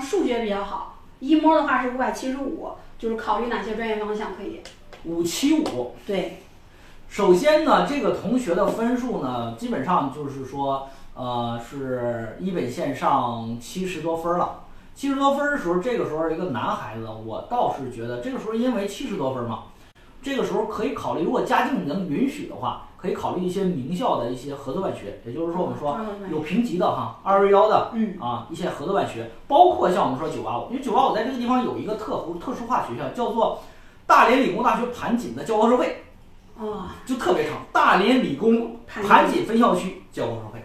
生数学比较好，一模的话是五百七十五，就是考虑哪些专业方向可以？五七五。对，首先呢，这个同学的分数呢，基本上就是说，呃，是一本线上七十多分了。七十多分的时候，这个时候一个男孩子，我倒是觉得这个时候因为七十多分嘛，这个时候可以考虑，如果家境能允许的话，可以考虑一些名校的一些合作办学，也就是说我们说有评级的哈，二幺幺的，嗯啊，一些合作办学，包括像我们说九八五，因为九八五在这个地方有一个特特殊化学校，叫做大连理工大学盘锦的教高社会，啊，就特别长，大连理工盘锦分校区教高社会。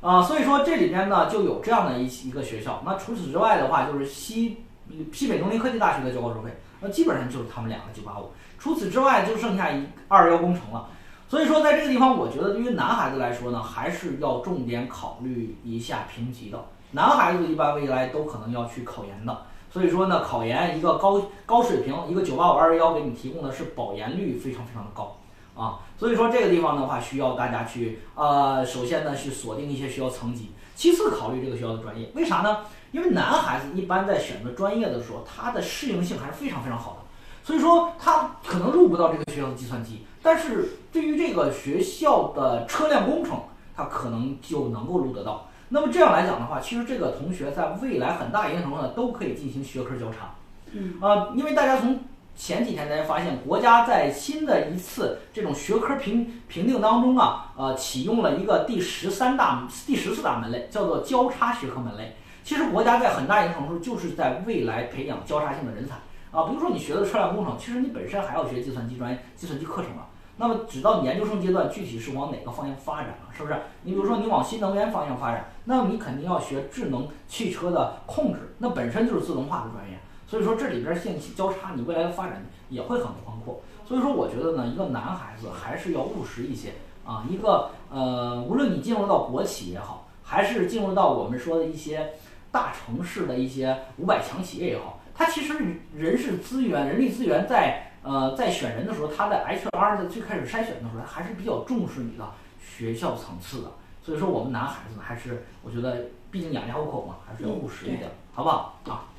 啊，所以说这里边呢就有这样的一一个学校。那除此之外的话，就是西西北农林科技大学的教高社会，那基本上就是他们两个九八五。除此之外，就剩下一二幺工程了。所以说，在这个地方，我觉得对于男孩子来说呢，还是要重点考虑一下评级的。男孩子一般未来都可能要去考研的。所以说呢，考研一个高高水平，一个九八五二幺幺给你提供的是保研率非常非常的高。啊，所以说这个地方的话，需要大家去呃，首先呢去锁定一些学校层级，其次考虑这个学校的专业。为啥呢？因为男孩子一般在选择专业的时候，他的适应性还是非常非常好的，所以说他可能入不到这个学校的计算机，但是对于这个学校的车辆工程，他可能就能够入得到。那么这样来讲的话，其实这个同学在未来很大一定程度上都可以进行学科交叉。嗯啊，因为大家从前几天才发现，国家在新的一次这种学科评评定当中啊，呃，启用了一个第十三大、第十四大门类，叫做交叉学科门类。其实国家在很大一定程度就是在未来培养交叉性的人才啊。比如说你学的车辆工程，其实你本身还要学计算机专业、计算机课程啊。那么，直到你研究生阶段，具体是往哪个方向发展了，是不是？你比如说你往新能源方向发展，那么你肯定要学智能汽车的控制，那本身就是自动化的专业。所以说这里边信息交叉，你未来的发展也会很宽阔。所以说我觉得呢，一个男孩子还是要务实一些啊。一个呃，无论你进入到国企也好，还是进入到我们说的一些大城市的一些五百强企业也好，它其实人事资源、人力资源在呃在选人的时候，他在 HR 的最开始筛选的时候，还是比较重视你的学校层次的。所以说我们男孩子呢，还是我觉得毕竟养家糊口嘛，还是要务实一点，好不好啊？